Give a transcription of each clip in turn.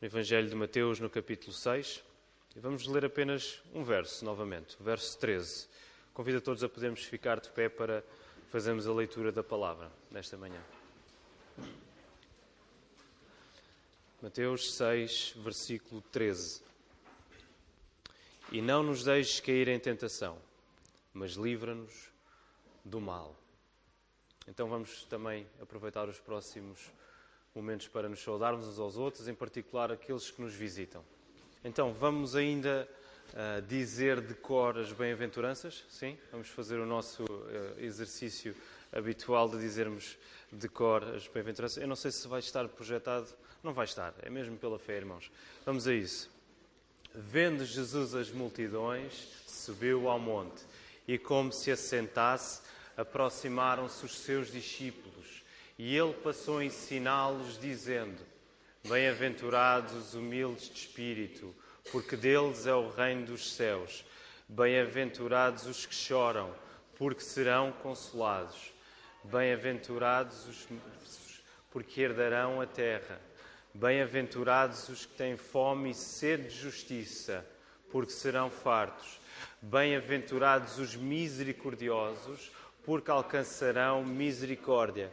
no Evangelho de Mateus, no capítulo 6. E vamos ler apenas um verso novamente, o verso 13. Convido a todos a podermos ficar de pé para fazermos a leitura da palavra nesta manhã. Mateus 6, versículo 13. E não nos deixes cair em tentação, mas livra-nos do mal. Então vamos também aproveitar os próximos momentos para nos saudarmos uns aos outros, em particular aqueles que nos visitam. Então vamos ainda uh, dizer de cor as bem-aventuranças? Sim? Vamos fazer o nosso uh, exercício habitual de dizermos de cor as bem-aventuranças. Eu não sei se vai estar projetado. Não vai estar, é mesmo pela fé, irmãos. Vamos a isso. Vendo Jesus as multidões, subiu ao monte e, como se assentasse, aproximaram-se os seus discípulos e ele passou a ensiná-los, dizendo: Bem-aventurados os humildes de espírito, porque deles é o reino dos céus. Bem-aventurados os que choram, porque serão consolados. Bem-aventurados os porque herdarão a terra. Bem-aventurados os que têm fome e sede de justiça, porque serão fartos. Bem-aventurados os misericordiosos, porque alcançarão misericórdia.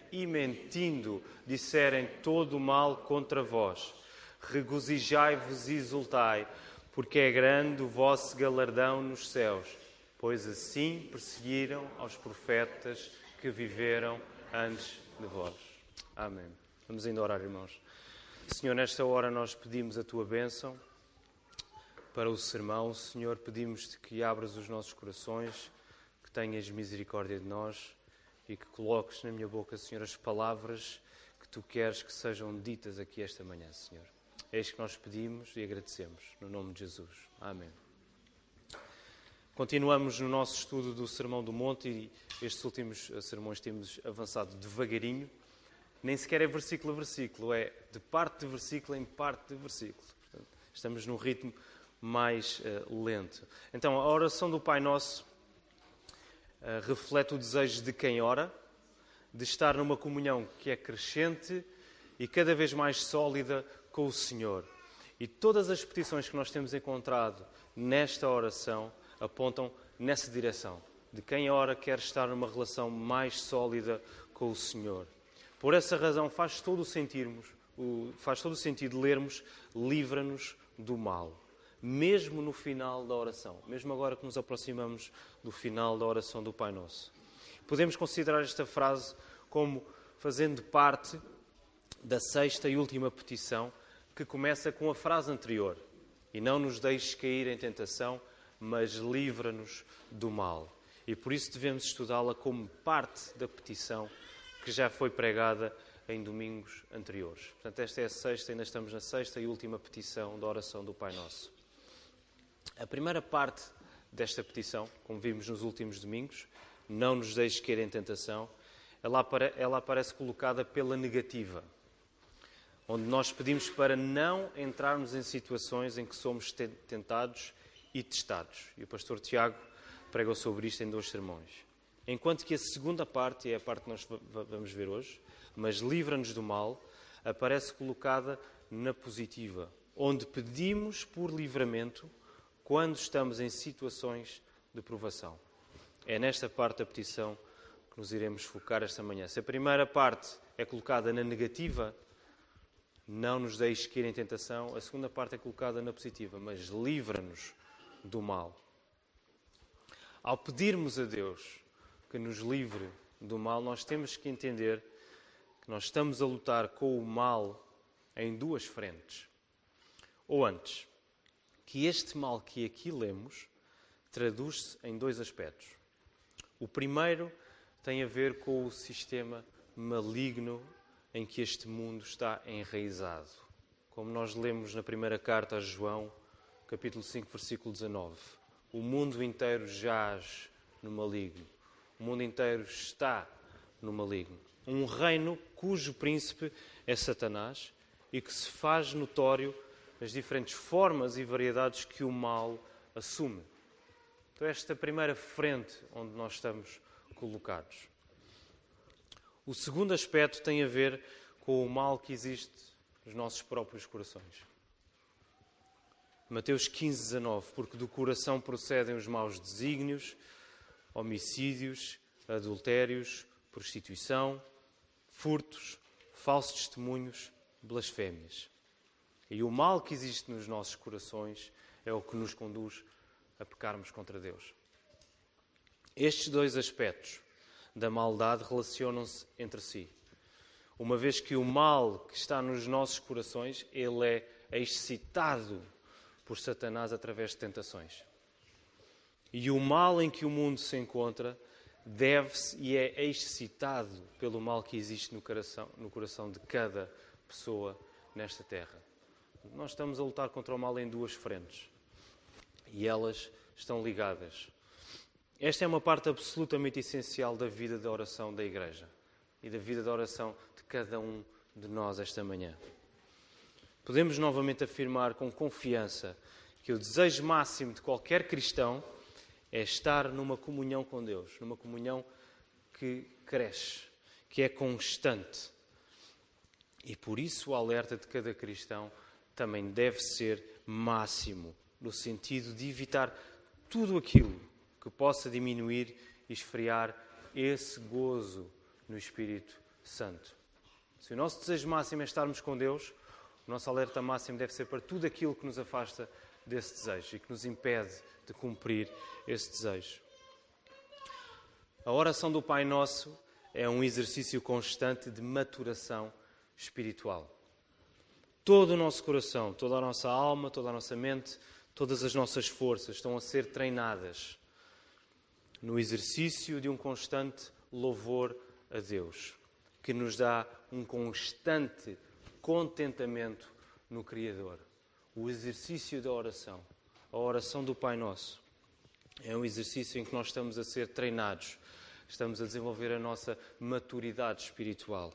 e, mentindo, disserem todo o mal contra vós. Regozijai-vos e exultai, porque é grande o vosso galardão nos céus, pois assim perseguiram aos profetas que viveram antes de vós. Amém. Vamos ainda orar, irmãos. Senhor, nesta hora nós pedimos a tua bênção para o sermão. Senhor, pedimos-te que abras os nossos corações, que tenhas misericórdia de nós e que coloques na minha boca, Senhor, as palavras que tu queres que sejam ditas aqui esta manhã, Senhor. É isto que nós pedimos e agradecemos, no nome de Jesus. Amém. Continuamos no nosso estudo do Sermão do Monte e estes últimos sermões temos avançado devagarinho nem sequer é versículo a versículo, é de parte de versículo em parte de versículo. Portanto, estamos num ritmo mais uh, lento. Então, a oração do Pai Nosso uh, reflete o desejo de quem ora, de estar numa comunhão que é crescente e cada vez mais sólida com o Senhor. E todas as petições que nós temos encontrado nesta oração apontam nessa direção. De quem ora quer estar numa relação mais sólida com o Senhor. Por essa razão faz todo o faz todo o sentido lermos livra-nos do mal, mesmo no final da oração, mesmo agora que nos aproximamos do final da oração do Pai Nosso. Podemos considerar esta frase como fazendo parte da sexta e última petição, que começa com a frase anterior: E não nos deixes cair em tentação, mas livra-nos do mal. E por isso devemos estudá-la como parte da petição que já foi pregada em domingos anteriores. Portanto, esta é a sexta, ainda estamos na sexta e última petição da oração do Pai Nosso. A primeira parte desta petição, como vimos nos últimos domingos, não nos deixes cair em tentação, ela, aparece colocada pela negativa, onde nós pedimos para não entrarmos em situações em que somos tentados e testados. E o pastor Tiago pregou sobre isto em dois sermões. Enquanto que a segunda parte, é a parte que nós vamos ver hoje, mas livra-nos do mal, aparece colocada na positiva, onde pedimos por livramento quando estamos em situações de provação. É nesta parte da petição que nos iremos focar esta manhã. Se a primeira parte é colocada na negativa, não nos deixe cair em tentação, a segunda parte é colocada na positiva, mas livra-nos do mal. Ao pedirmos a Deus que nos livre do mal, nós temos que entender que nós estamos a lutar com o mal em duas frentes. Ou antes, que este mal que aqui lemos traduz-se em dois aspectos. O primeiro tem a ver com o sistema maligno em que este mundo está enraizado. Como nós lemos na primeira carta a João, capítulo 5, versículo 19. O mundo inteiro jaz no maligno. O mundo inteiro está no maligno. Um reino cujo príncipe é Satanás e que se faz notório as diferentes formas e variedades que o mal assume. Então, esta é a primeira frente onde nós estamos colocados. O segundo aspecto tem a ver com o mal que existe nos nossos próprios corações. Mateus 15, 19. Porque do coração procedem os maus desígnios, homicídios, adultérios, prostituição, furtos, falsos testemunhos, blasfémias. E o mal que existe nos nossos corações é o que nos conduz a pecarmos contra Deus. Estes dois aspectos da maldade relacionam-se entre si. Uma vez que o mal que está nos nossos corações, ele é excitado por Satanás através de tentações. E o mal em que o mundo se encontra deve-se e é excitado pelo mal que existe no coração, no coração de cada pessoa nesta terra. Nós estamos a lutar contra o mal em duas frentes e elas estão ligadas. Esta é uma parte absolutamente essencial da vida da oração da Igreja e da vida da oração de cada um de nós esta manhã. Podemos novamente afirmar com confiança que o desejo máximo de qualquer cristão é estar numa comunhão com Deus, numa comunhão que cresce, que é constante. E por isso o alerta de cada cristão também deve ser máximo, no sentido de evitar tudo aquilo que possa diminuir e esfriar esse gozo no Espírito Santo. Se o nosso desejo máximo é estarmos com Deus, o nosso alerta máximo deve ser para tudo aquilo que nos afasta desse desejo e que nos impede de cumprir esse desejo. A oração do Pai Nosso é um exercício constante de maturação espiritual. Todo o nosso coração, toda a nossa alma, toda a nossa mente, todas as nossas forças estão a ser treinadas no exercício de um constante louvor a Deus, que nos dá um constante contentamento no Criador. O exercício da oração, a oração do Pai Nosso, é um exercício em que nós estamos a ser treinados, estamos a desenvolver a nossa maturidade espiritual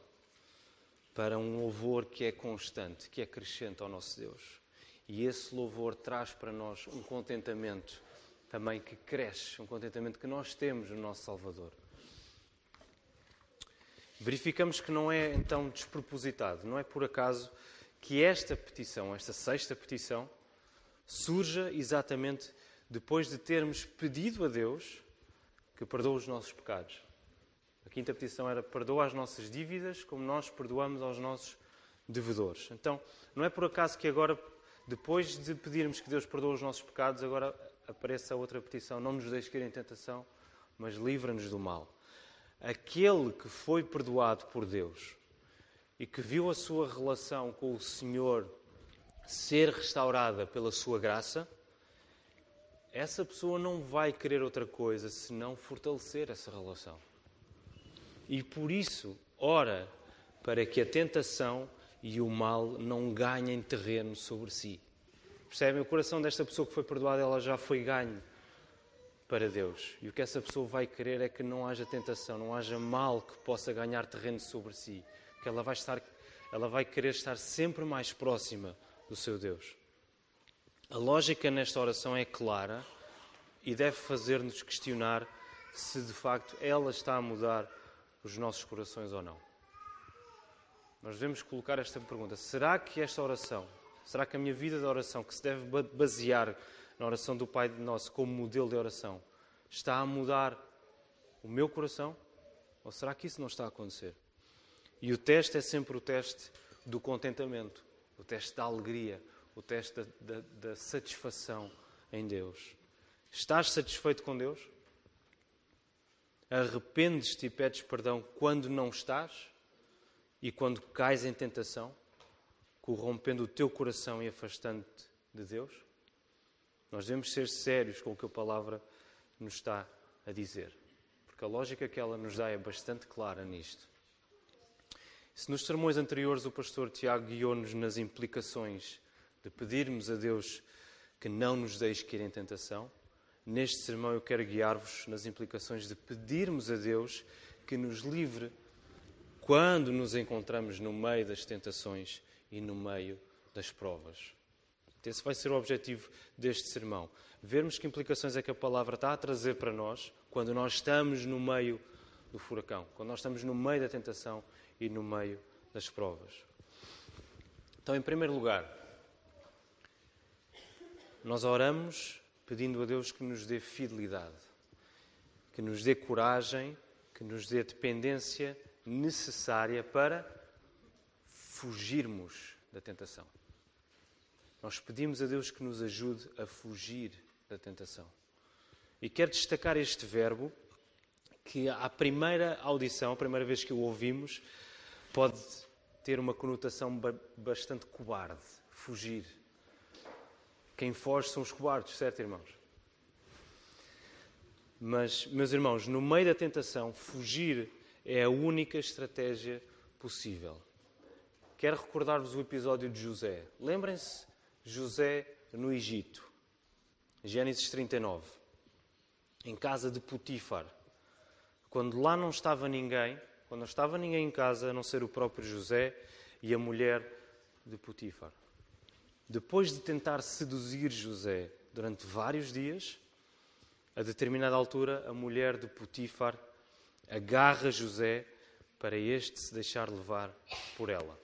para um louvor que é constante, que é crescente ao nosso Deus. E esse louvor traz para nós um contentamento também que cresce, um contentamento que nós temos no nosso Salvador. Verificamos que não é então despropositado, não é por acaso que esta petição, esta sexta petição, surja exatamente depois de termos pedido a Deus que perdoe os nossos pecados. Quinta petição era perdoa as nossas dívidas como nós perdoamos aos nossos devedores. Então, não é por acaso que agora, depois de pedirmos que Deus perdoe os nossos pecados, agora apareça a outra petição: não nos deixe cair em tentação, mas livra-nos do mal aquele que foi perdoado por Deus e que viu a sua relação com o Senhor ser restaurada pela sua graça, essa pessoa não vai querer outra coisa senão fortalecer essa relação. E por isso, ora para que a tentação e o mal não ganhem terreno sobre si. Percebem? O coração desta pessoa que foi perdoada, ela já foi ganho para Deus. E o que essa pessoa vai querer é que não haja tentação, não haja mal que possa ganhar terreno sobre si. Que ela vai estar, ela vai querer estar sempre mais próxima do seu Deus. A lógica nesta oração é clara e deve fazer-nos questionar se de facto ela está a mudar os nossos corações ou não. Nós devemos colocar esta pergunta: será que esta oração, será que a minha vida de oração, que se deve basear na oração do Pai Nosso como modelo de oração, está a mudar o meu coração? Ou será que isso não está a acontecer? E o teste é sempre o teste do contentamento, o teste da alegria, o teste da, da, da satisfação em Deus. Estás satisfeito com Deus? Arrependes-te e pedes perdão quando não estás e quando cais em tentação, corrompendo o teu coração e afastando-te de Deus? Nós devemos ser sérios com o que a palavra nos está a dizer, porque a lógica que ela nos dá é bastante clara nisto. Se nos sermões anteriores o pastor Tiago guiou-nos nas implicações de pedirmos a Deus que não nos deixe cair em tentação. Neste sermão eu quero guiar-vos nas implicações de pedirmos a Deus que nos livre quando nos encontramos no meio das tentações e no meio das provas. Esse vai ser o objetivo deste sermão. Vermos que implicações é que a palavra está a trazer para nós quando nós estamos no meio do furacão, quando nós estamos no meio da tentação e no meio das provas. Então, em primeiro lugar, nós oramos pedindo a Deus que nos dê fidelidade, que nos dê coragem, que nos dê dependência necessária para fugirmos da tentação. Nós pedimos a Deus que nos ajude a fugir da tentação. E quero destacar este verbo que, à primeira audição, a primeira vez que o ouvimos, pode ter uma conotação bastante cobarde, fugir. Quem foge são os cobardes, certo, irmãos? Mas, meus irmãos, no meio da tentação, fugir é a única estratégia possível. Quero recordar-vos o episódio de José. Lembrem-se, José no Egito, Gênesis 39, em casa de Potifar. Quando lá não estava ninguém, quando não estava ninguém em casa, a não ser o próprio José e a mulher de Potifar. Depois de tentar seduzir José durante vários dias, a determinada altura, a mulher de Potifar agarra José para este se deixar levar por ela.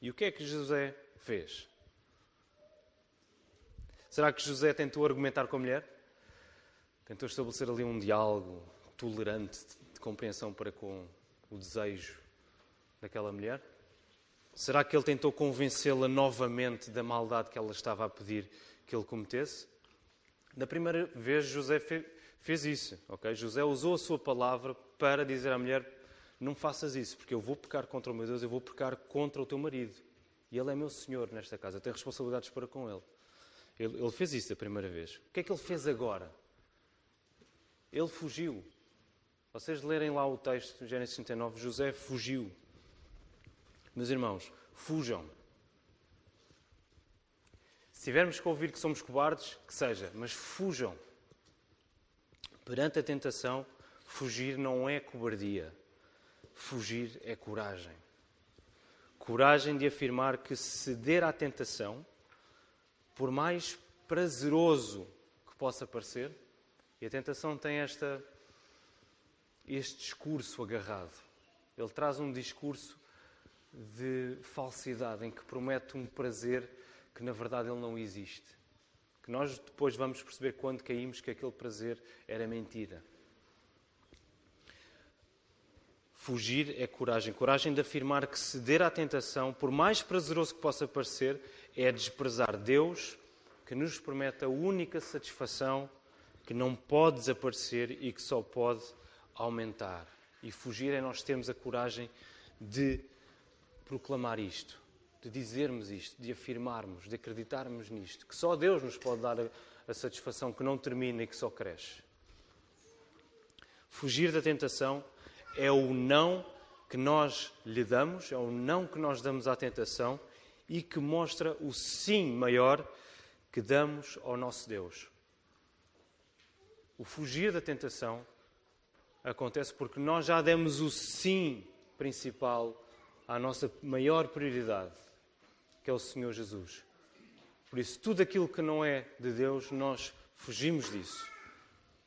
E o que é que José fez? Será que José tentou argumentar com a mulher? Tentou estabelecer ali um diálogo tolerante compreensão para com o desejo daquela mulher? Será que ele tentou convencê-la novamente da maldade que ela estava a pedir que ele cometesse? Da primeira vez, José fez isso, ok? José usou a sua palavra para dizer à mulher: Não faças isso, porque eu vou pecar contra o meu Deus, eu vou pecar contra o teu marido. E ele é meu senhor nesta casa, eu tenho responsabilidades para com ele. Ele, ele fez isso a primeira vez. O que é que ele fez agora? Ele fugiu. Vocês lerem lá o texto, Gênesis 39, José fugiu. Meus irmãos, fujam. Se tivermos que ouvir que somos cobardes, que seja, mas fujam. Perante a tentação, fugir não é cobardia. Fugir é coragem. Coragem de afirmar que ceder à tentação, por mais prazeroso que possa parecer, e a tentação tem esta este discurso agarrado. Ele traz um discurso de falsidade, em que promete um prazer que na verdade ele não existe. Que nós depois vamos perceber quando caímos que aquele prazer era mentira. Fugir é coragem. Coragem de afirmar que ceder à tentação, por mais prazeroso que possa parecer, é desprezar Deus, que nos promete a única satisfação que não pode desaparecer e que só pode aumentar. E fugir é nós termos a coragem de proclamar isto, de dizermos isto, de afirmarmos, de acreditarmos nisto, que só Deus nos pode dar a, a satisfação que não termina e que só cresce. Fugir da tentação é o não que nós lhe damos, é o não que nós damos à tentação e que mostra o sim maior que damos ao nosso Deus. O fugir da tentação acontece porque nós já demos o sim principal à nossa maior prioridade, que é o Senhor Jesus. Por isso, tudo aquilo que não é de Deus, nós fugimos disso.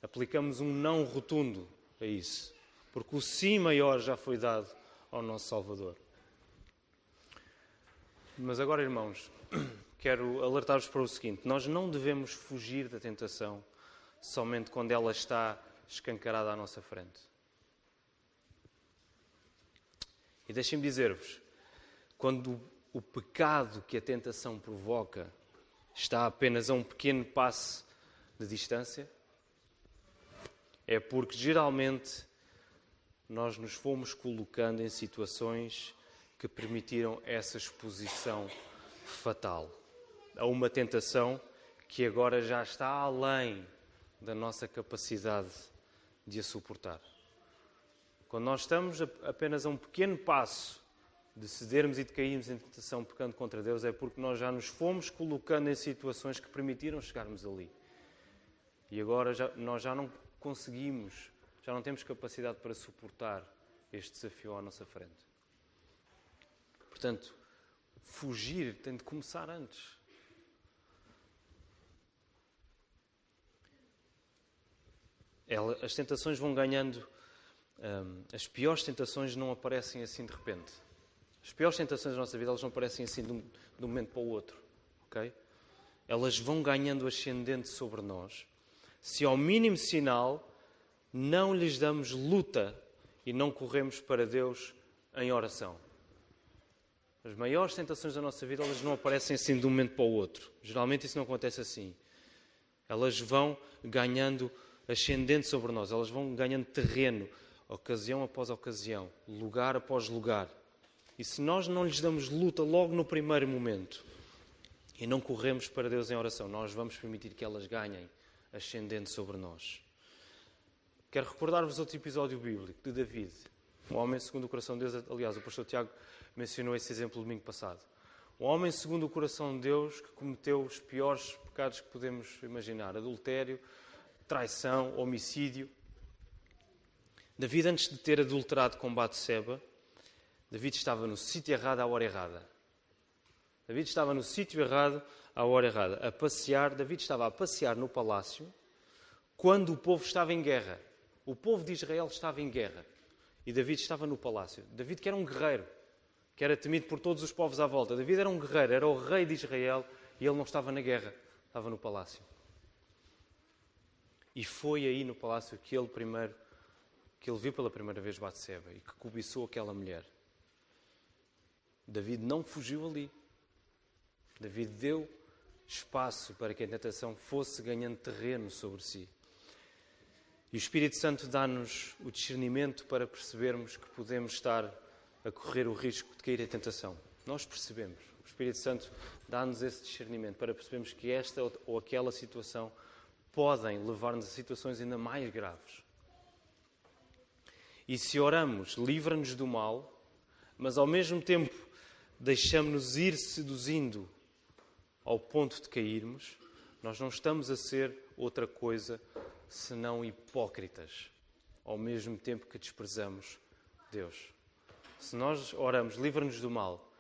Aplicamos um não rotundo a isso, porque o sim maior já foi dado ao nosso Salvador. Mas agora, irmãos, quero alertar-vos para o seguinte: nós não devemos fugir da tentação somente quando ela está escancarada à nossa frente. E deixem-me dizer-vos: quando o pecado que a tentação provoca está apenas a um pequeno passo de distância, é porque geralmente nós nos fomos colocando em situações que permitiram essa exposição fatal a uma tentação que agora já está além da nossa capacidade de a suportar. Quando nós estamos apenas a um pequeno passo de cedermos e de cairmos em tentação pecando contra Deus é porque nós já nos fomos colocando em situações que permitiram chegarmos ali. E agora já, nós já não conseguimos, já não temos capacidade para suportar este desafio à nossa frente. Portanto, fugir tem de começar antes. As tentações vão ganhando. Um, as piores tentações não aparecem assim de repente. As piores tentações da nossa vida elas não aparecem assim de um, de um momento para o outro. ok? Elas vão ganhando ascendente sobre nós se ao mínimo sinal não lhes damos luta e não corremos para Deus em oração. As maiores tentações da nossa vida elas não aparecem assim de um momento para o outro. Geralmente isso não acontece assim. Elas vão ganhando ascendente sobre nós, elas vão ganhando terreno, ocasião após ocasião, lugar após lugar. E se nós não lhes damos luta logo no primeiro momento e não corremos para Deus em oração, nós vamos permitir que elas ganhem ascendente sobre nós. Quero recordar-vos outro episódio bíblico de David, um homem segundo o coração de Deus. Aliás, o pastor Tiago mencionou esse exemplo domingo passado. Um homem segundo o coração de Deus que cometeu os piores pecados que podemos imaginar: adultério, traição, homicídio. David, antes de ter adulterado com Batseba, David estava no sítio errado à hora errada. David estava no sítio errado à hora errada, a passear. David estava a passear no palácio quando o povo estava em guerra. O povo de Israel estava em guerra e David estava no palácio. David, que era um guerreiro, que era temido por todos os povos à volta. David era um guerreiro, era o rei de Israel e ele não estava na guerra, estava no palácio. E foi aí no palácio que ele primeiro que ele viu pela primeira vez Batseba e que cobiçou aquela mulher. David não fugiu ali. David deu espaço para que a tentação fosse ganhando terreno sobre si. E o Espírito Santo dá-nos o discernimento para percebermos que podemos estar a correr o risco de cair em tentação. Nós percebemos. O Espírito Santo dá-nos esse discernimento para percebermos que esta ou aquela situação podem levar-nos a situações ainda mais graves. E se oramos, livra-nos do mal, mas ao mesmo tempo deixamos-nos ir seduzindo ao ponto de cairmos, nós não estamos a ser outra coisa senão hipócritas, ao mesmo tempo que desprezamos Deus. Se nós oramos, livra-nos do mal,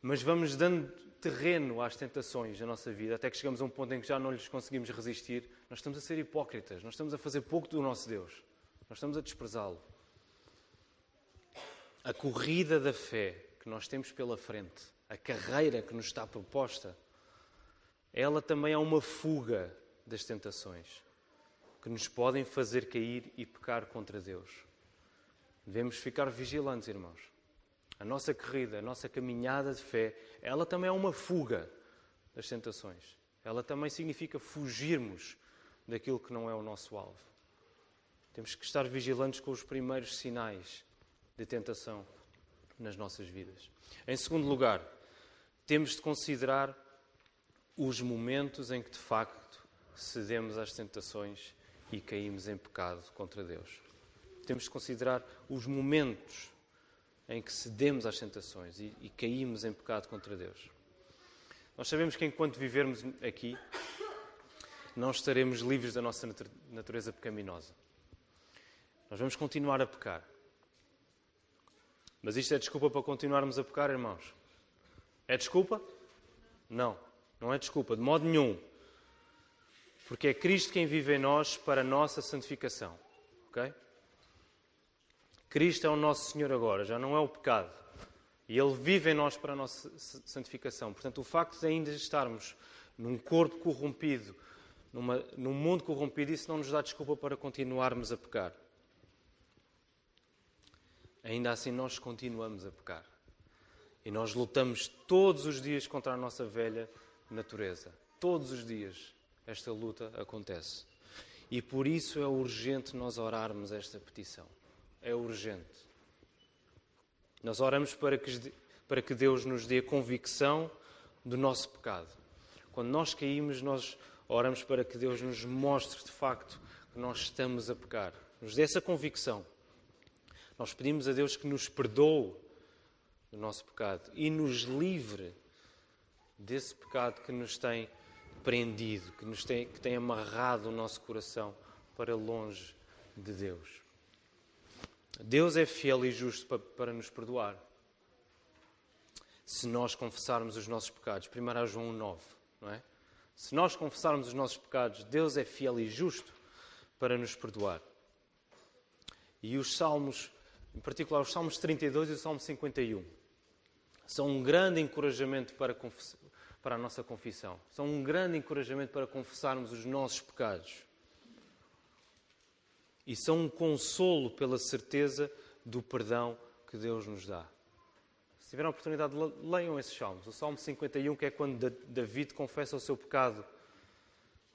mas vamos dando terreno às tentações da nossa vida, até que chegamos a um ponto em que já não lhes conseguimos resistir, nós estamos a ser hipócritas, nós estamos a fazer pouco do nosso Deus, nós estamos a desprezá-lo. A corrida da fé que nós temos pela frente, a carreira que nos está proposta, ela também é uma fuga das tentações que nos podem fazer cair e pecar contra Deus. Devemos ficar vigilantes, irmãos. A nossa corrida, a nossa caminhada de fé, ela também é uma fuga das tentações. Ela também significa fugirmos daquilo que não é o nosso alvo. Temos que estar vigilantes com os primeiros sinais de tentação nas nossas vidas. Em segundo lugar, temos de considerar os momentos em que de facto cedemos às tentações e caímos em pecado contra Deus. Temos de considerar os momentos em que cedemos às tentações e, e caímos em pecado contra Deus. Nós sabemos que enquanto vivermos aqui, não estaremos livres da nossa natureza pecaminosa. Nós vamos continuar a pecar. Mas isto é desculpa para continuarmos a pecar, irmãos? É desculpa? Não. Não é desculpa, de modo nenhum. Porque é Cristo quem vive em nós para a nossa santificação. Ok? Cristo é o nosso Senhor agora, já não é o pecado. E Ele vive em nós para a nossa santificação. Portanto, o facto de ainda estarmos num corpo corrompido, numa, num mundo corrompido, isso não nos dá desculpa para continuarmos a pecar. Ainda assim, nós continuamos a pecar. E nós lutamos todos os dias contra a nossa velha natureza. Todos os dias esta luta acontece. E por isso é urgente nós orarmos esta petição. É urgente. Nós oramos para que, para que Deus nos dê convicção do nosso pecado. Quando nós caímos, nós oramos para que Deus nos mostre de facto que nós estamos a pecar. Nos dê essa convicção. Nós pedimos a Deus que nos perdoe do nosso pecado e nos livre desse pecado que nos tem prendido, que, nos tem, que tem amarrado o nosso coração para longe de Deus. Deus é fiel e justo para, para nos perdoar. Se nós confessarmos os nossos pecados. 1 João 9, não é? Se nós confessarmos os nossos pecados, Deus é fiel e justo para nos perdoar. E os salmos, em particular os salmos 32 e o salmo 51, são um grande encorajamento para, para a nossa confissão. São um grande encorajamento para confessarmos os nossos pecados. E são um consolo pela certeza do perdão que Deus nos dá. Se tiverem a oportunidade, leiam esses salmos. O Salmo 51, que é quando David confessa o seu pecado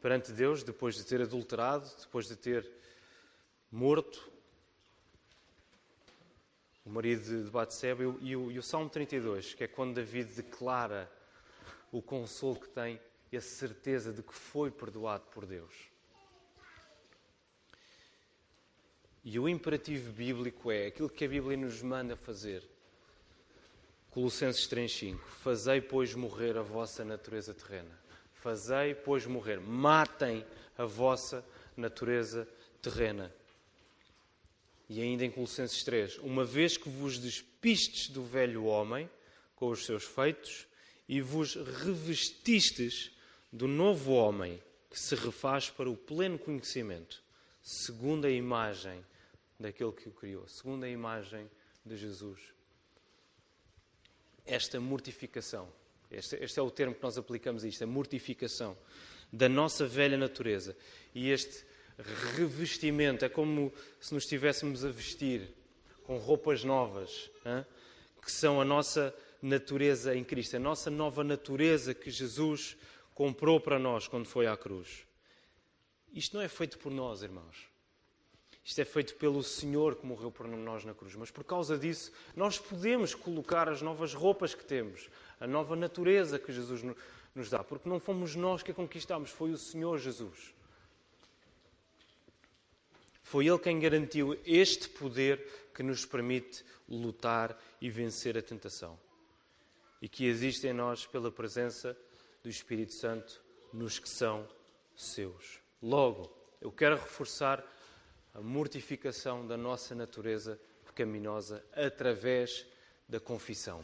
perante Deus, depois de ter adulterado, depois de ter morto o marido de Batseba, e e o Salmo 32, que é quando David declara o consolo que tem e a certeza de que foi perdoado por Deus. E o imperativo bíblico é aquilo que a Bíblia nos manda fazer. Colossenses 3,5: Fazei, pois, morrer a vossa natureza terrena. Fazei, pois, morrer. Matem a vossa natureza terrena. E ainda em Colossenses 3: Uma vez que vos despistes do velho homem com os seus feitos e vos revestistes do novo homem que se refaz para o pleno conhecimento, segundo a imagem daquele que o criou, segundo a imagem de Jesus. Esta mortificação, este, este é o termo que nós aplicamos a isto, a mortificação da nossa velha natureza e este revestimento, é como se nos estivéssemos a vestir com roupas novas, hein? que são a nossa natureza em Cristo, a nossa nova natureza que Jesus comprou para nós quando foi à cruz. Isto não é feito por nós, irmãos. Isto é feito pelo Senhor que morreu por nós na cruz. Mas por causa disso, nós podemos colocar as novas roupas que temos, a nova natureza que Jesus nos dá, porque não fomos nós que a conquistamos, foi o Senhor Jesus. Foi Ele quem garantiu este poder que nos permite lutar e vencer a tentação. E que existe em nós pela presença do Espírito Santo nos que são seus. Logo, eu quero reforçar a mortificação da nossa natureza pecaminosa através da confissão.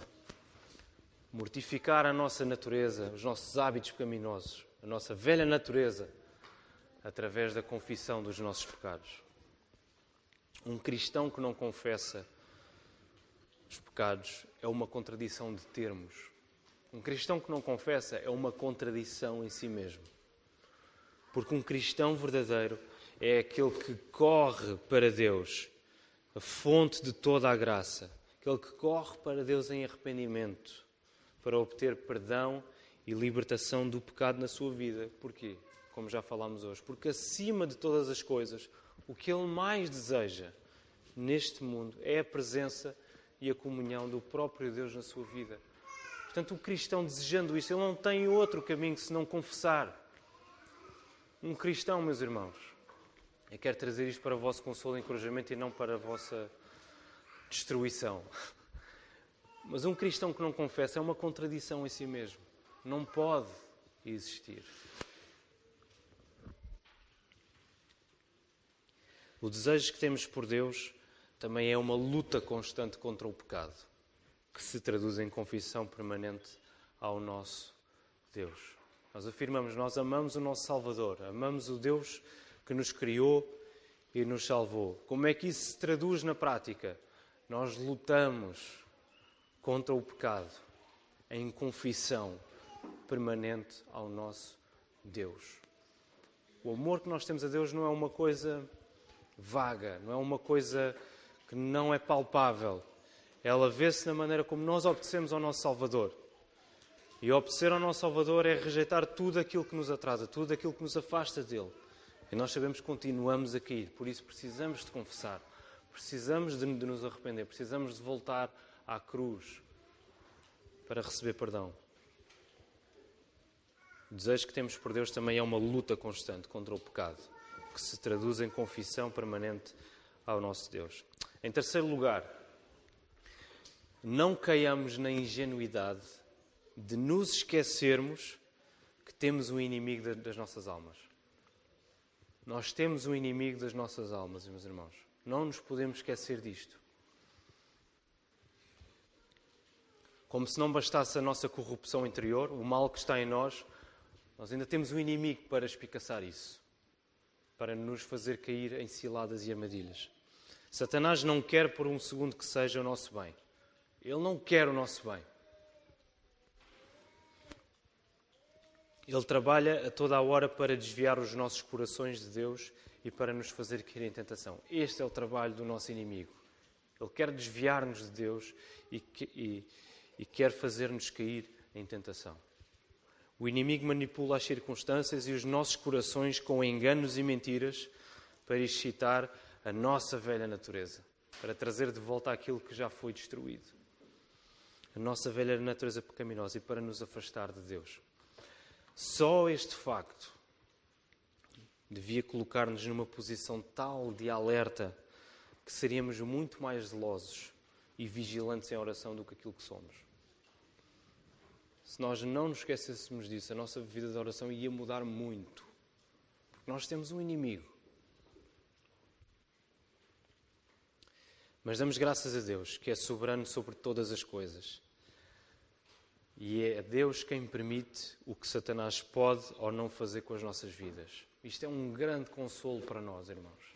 Mortificar a nossa natureza, os nossos hábitos pecaminosos, a nossa velha natureza, através da confissão dos nossos pecados. Um cristão que não confessa os pecados é uma contradição de termos. Um cristão que não confessa é uma contradição em si mesmo. Porque um cristão verdadeiro é aquele que corre para Deus, a fonte de toda a graça, aquele que corre para Deus em arrependimento, para obter perdão e libertação do pecado na sua vida. Porquê? Como já falámos hoje. Porque acima de todas as coisas, o que ele mais deseja neste mundo é a presença e a comunhão do próprio Deus na sua vida. Portanto, o cristão desejando isso, ele não tem outro caminho se não confessar. Um cristão, meus irmãos, eu quero trazer isto para o vosso consolo e encorajamento e não para a vossa destruição. Mas um cristão que não confessa é uma contradição em si mesmo. Não pode existir. O desejo que temos por Deus também é uma luta constante contra o pecado, que se traduz em confissão permanente ao nosso Deus. Nós afirmamos, nós amamos o nosso Salvador, amamos o Deus que nos criou e nos salvou. Como é que isso se traduz na prática? Nós lutamos contra o pecado em confissão permanente ao nosso Deus. O amor que nós temos a Deus não é uma coisa vaga, não é uma coisa que não é palpável. Ela vê-se na maneira como nós obedecemos ao nosso Salvador. E obedecer ao nosso Salvador é rejeitar tudo aquilo que nos atrasa, tudo aquilo que nos afasta dele. E nós sabemos que continuamos a cair, por isso precisamos de confessar, precisamos de, de nos arrepender, precisamos de voltar à cruz para receber perdão. O desejo que temos por Deus também é uma luta constante contra o pecado, que se traduz em confissão permanente ao nosso Deus. Em terceiro lugar, não caiamos na ingenuidade de nos esquecermos que temos um inimigo das nossas almas. Nós temos um inimigo das nossas almas, meus irmãos. Não nos podemos esquecer disto. Como se não bastasse a nossa corrupção interior, o mal que está em nós, nós ainda temos um inimigo para espicaçar isso, para nos fazer cair em ciladas e armadilhas. Satanás não quer por um segundo que seja o nosso bem. Ele não quer o nosso bem. Ele trabalha a toda a hora para desviar os nossos corações de Deus e para nos fazer cair em tentação. Este é o trabalho do nosso inimigo. Ele quer desviar-nos de Deus e, e, e quer fazer-nos cair em tentação. O inimigo manipula as circunstâncias e os nossos corações com enganos e mentiras para excitar a nossa velha natureza, para trazer de volta aquilo que já foi destruído. A nossa velha natureza pecaminosa e para nos afastar de Deus. Só este facto devia colocar-nos numa posição tal de alerta que seríamos muito mais zelosos e vigilantes em oração do que aquilo que somos. Se nós não nos esquecêssemos disso, a nossa vida de oração ia mudar muito. Porque nós temos um inimigo. Mas damos graças a Deus, que é soberano sobre todas as coisas e é Deus quem permite o que Satanás pode ou não fazer com as nossas vidas. Isto é um grande consolo para nós, irmãos.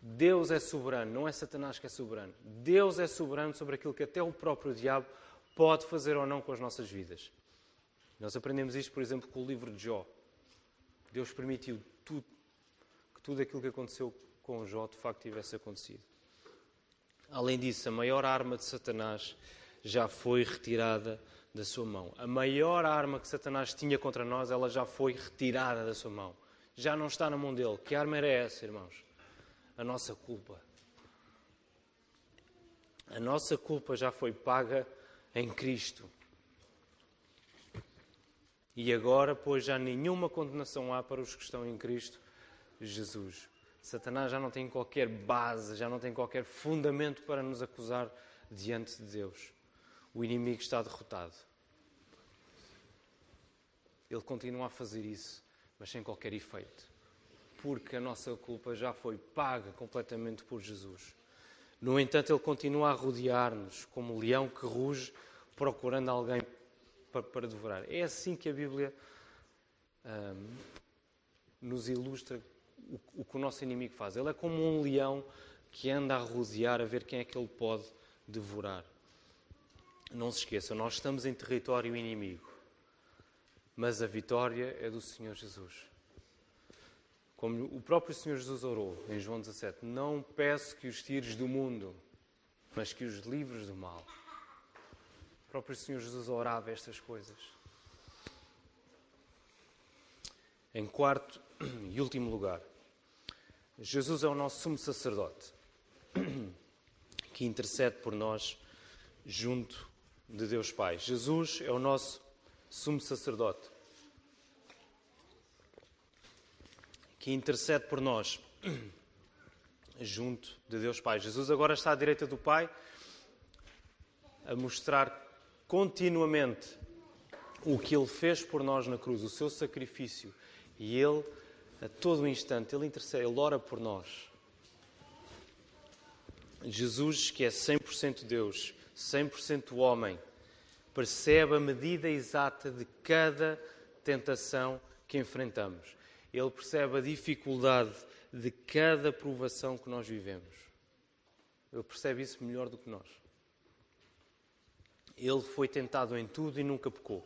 Deus é soberano, não é Satanás que é soberano. Deus é soberano sobre aquilo que até o próprio diabo pode fazer ou não com as nossas vidas. Nós aprendemos isto, por exemplo, com o livro de Jó. Deus permitiu tudo, que tudo aquilo que aconteceu com Jó de facto tivesse acontecido. Além disso, a maior arma de Satanás já foi retirada da sua mão. A maior arma que Satanás tinha contra nós, ela já foi retirada da sua mão. Já não está na mão dele. Que arma era essa, irmãos? A nossa culpa. A nossa culpa já foi paga em Cristo. E agora, pois, já nenhuma condenação há para os que estão em Cristo Jesus. Satanás já não tem qualquer base, já não tem qualquer fundamento para nos acusar diante de Deus o inimigo está derrotado. Ele continua a fazer isso, mas sem qualquer efeito. Porque a nossa culpa já foi paga completamente por Jesus. No entanto, ele continua a rodear-nos como um leão que ruge procurando alguém para, devorar. É assim que a Bíblia hum, nos ilustra o, o que o nosso inimigo faz. Ele é como um leão que anda a rodear a ver quem é que ele pode devorar. Não se esqueçam, nós estamos em território inimigo, mas a vitória é do Senhor Jesus. Como o próprio Senhor Jesus orou em João 17: Não peço que os tires do mundo, mas que os livres do mal. O próprio Senhor Jesus orava estas coisas. Em quarto e último lugar, Jesus é o nosso sumo sacerdote que intercede por nós junto de Deus Pai. Jesus é o nosso sumo sacerdote que intercede por nós junto de Deus Pai. Jesus agora está à direita do Pai a mostrar continuamente o que ele fez por nós na cruz, o seu sacrifício. E ele, a todo instante, ele intercede, ele ora por nós. Jesus, que é 100% Deus, 100% homem, percebe a medida exata de cada tentação que enfrentamos. Ele percebe a dificuldade de cada provação que nós vivemos. Ele percebe isso melhor do que nós. Ele foi tentado em tudo e nunca pecou.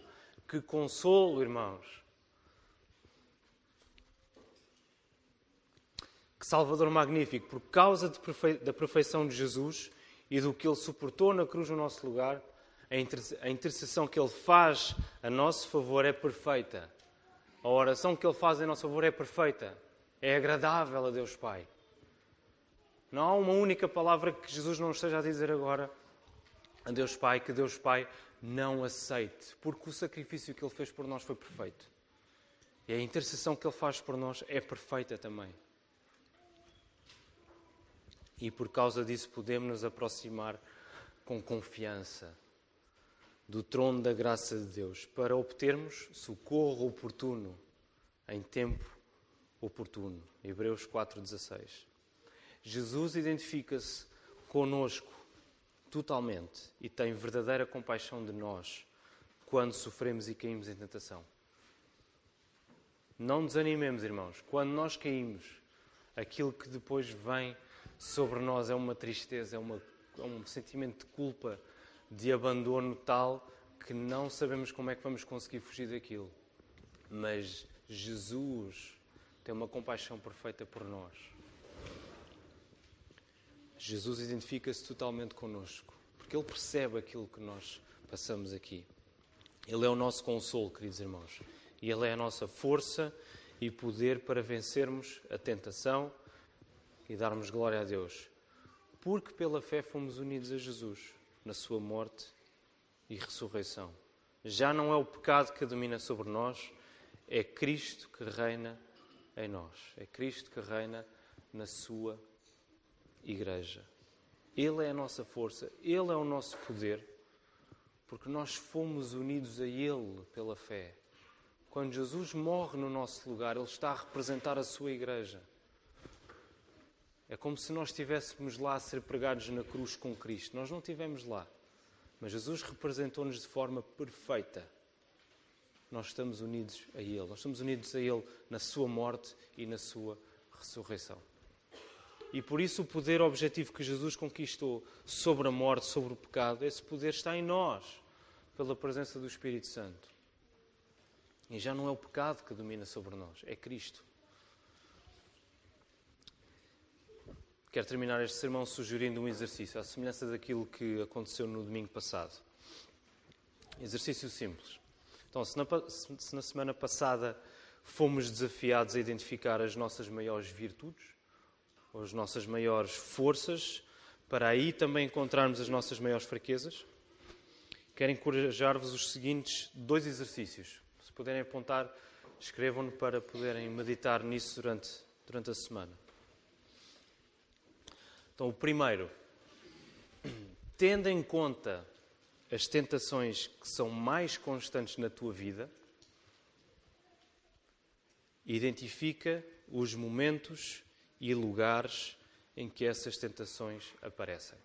Que consolo, irmãos! Que Salvador magnífico! Por causa da perfeição de Jesus, e do que ele suportou na cruz no nosso lugar, a intercessão que ele faz a nosso favor é perfeita. A oração que ele faz em nosso favor é perfeita. É agradável a Deus Pai. Não há uma única palavra que Jesus não esteja a dizer agora a Deus Pai que Deus Pai não aceite, porque o sacrifício que ele fez por nós foi perfeito. E a intercessão que ele faz por nós é perfeita também e por causa disso podemos nos aproximar com confiança do trono da graça de Deus para obtermos socorro oportuno em tempo oportuno. Hebreus 4,16. Jesus identifica-se conosco totalmente e tem verdadeira compaixão de nós quando sofremos e caímos em tentação. Não desanimemos, irmãos. Quando nós caímos, aquilo que depois vem sobre nós é uma tristeza, é, uma, é um sentimento de culpa, de abandono tal que não sabemos como é que vamos conseguir fugir daquilo. Mas Jesus tem uma compaixão perfeita por nós. Jesus identifica-se totalmente conosco, porque Ele percebe aquilo que nós passamos aqui. Ele é o nosso consolo, queridos irmãos, e Ele é a nossa força e poder para vencermos a tentação e darmos glória a Deus. Porque pela fé fomos unidos a Jesus na Sua morte e ressurreição. Já não é o pecado que domina sobre nós, é Cristo que reina em nós. É Cristo que reina na Sua Igreja. Ele é a nossa força, Ele é o nosso poder porque nós fomos unidos a Ele pela fé. Quando Jesus morre no nosso lugar, Ele está a representar a sua igreja. É como se nós estivéssemos lá a ser pregados na cruz com Cristo. Nós não estivemos lá, mas Jesus representou-nos de forma perfeita. Nós estamos unidos a Ele. Nós estamos unidos a Ele na Sua morte e na Sua ressurreição. E por isso o poder objetivo que Jesus conquistou sobre a morte, sobre o pecado, esse poder está em nós, pela presença do Espírito Santo. E já não é o pecado que domina sobre nós, é Cristo. Quero terminar este sermão sugerindo um exercício, à semelhança daquilo que aconteceu no domingo passado. Exercício simples. Então, se na, se na semana passada fomos desafiados a identificar as nossas maiores virtudes, as nossas maiores forças, para aí também encontrarmos as nossas maiores fraquezas. Quero encorajar-vos os seguintes dois exercícios. Se puderem apontar, escrevam-no para poderem meditar nisso durante, durante a semana. Então, o primeiro, tendo em conta as tentações que são mais constantes na tua vida, identifica os momentos e lugares em que essas tentações aparecem.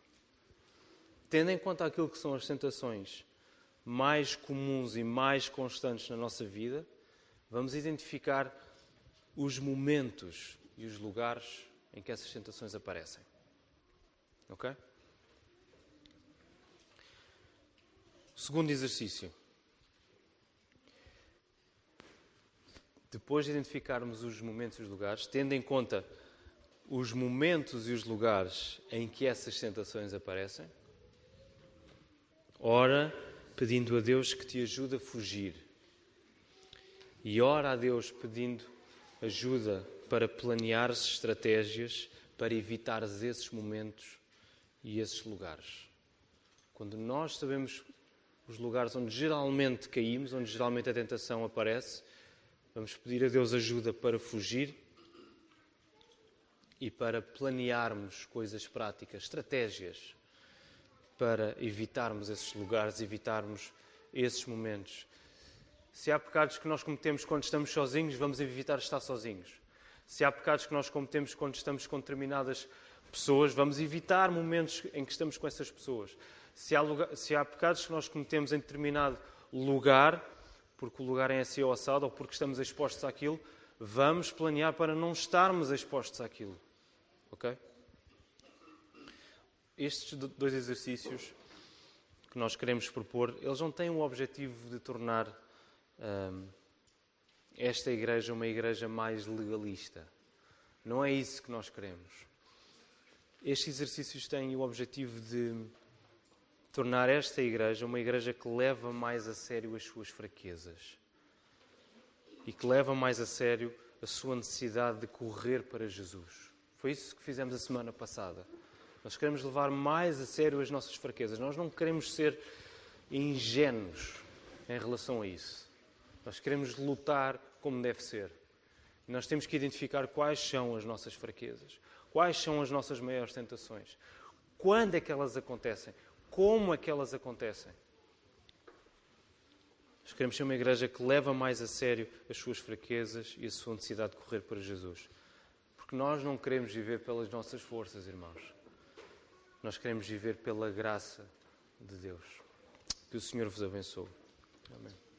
Tendo em conta aquilo que são as tentações mais comuns e mais constantes na nossa vida, vamos identificar os momentos e os lugares em que essas tentações aparecem. Ok? Segundo exercício. Depois de identificarmos os momentos e os lugares, tendo em conta os momentos e os lugares em que essas tentações aparecem. Ora, pedindo a Deus que te ajude a fugir. E ora a Deus pedindo ajuda para planeares estratégias para evitares esses momentos e esses lugares. Quando nós sabemos os lugares onde geralmente caímos, onde geralmente a tentação aparece, vamos pedir a Deus ajuda para fugir e para planearmos coisas práticas, estratégias para evitarmos esses lugares, evitarmos esses momentos. Se há pecados que nós cometemos quando estamos sozinhos, vamos evitar estar sozinhos. Se há pecados que nós cometemos quando estamos com determinadas pessoas, vamos evitar momentos em que estamos com essas pessoas. Se há, lugar, se há pecados que nós cometemos em determinado lugar, porque o lugar é assim ou assado, ou porque estamos expostos àquilo, vamos planear para não estarmos expostos àquilo. Ok? Estes dois exercícios que nós queremos propor, eles não têm o objetivo de tornar hum, esta igreja uma igreja mais legalista. Não é isso que nós queremos. Estes exercícios têm o objetivo de tornar esta igreja uma igreja que leva mais a sério as suas fraquezas e que leva mais a sério a sua necessidade de correr para Jesus. Foi isso que fizemos a semana passada. Nós queremos levar mais a sério as nossas fraquezas. Nós não queremos ser ingênuos em relação a isso. Nós queremos lutar como deve ser. Nós temos que identificar quais são as nossas fraquezas, quais são as nossas maiores tentações, quando é que elas acontecem, como é que elas acontecem. Nós queremos ser uma igreja que leva mais a sério as suas fraquezas e a sua necessidade de correr para Jesus. Porque nós não queremos viver pelas nossas forças, irmãos. Nós queremos viver pela graça de Deus. Que o Senhor vos abençoe. Amém.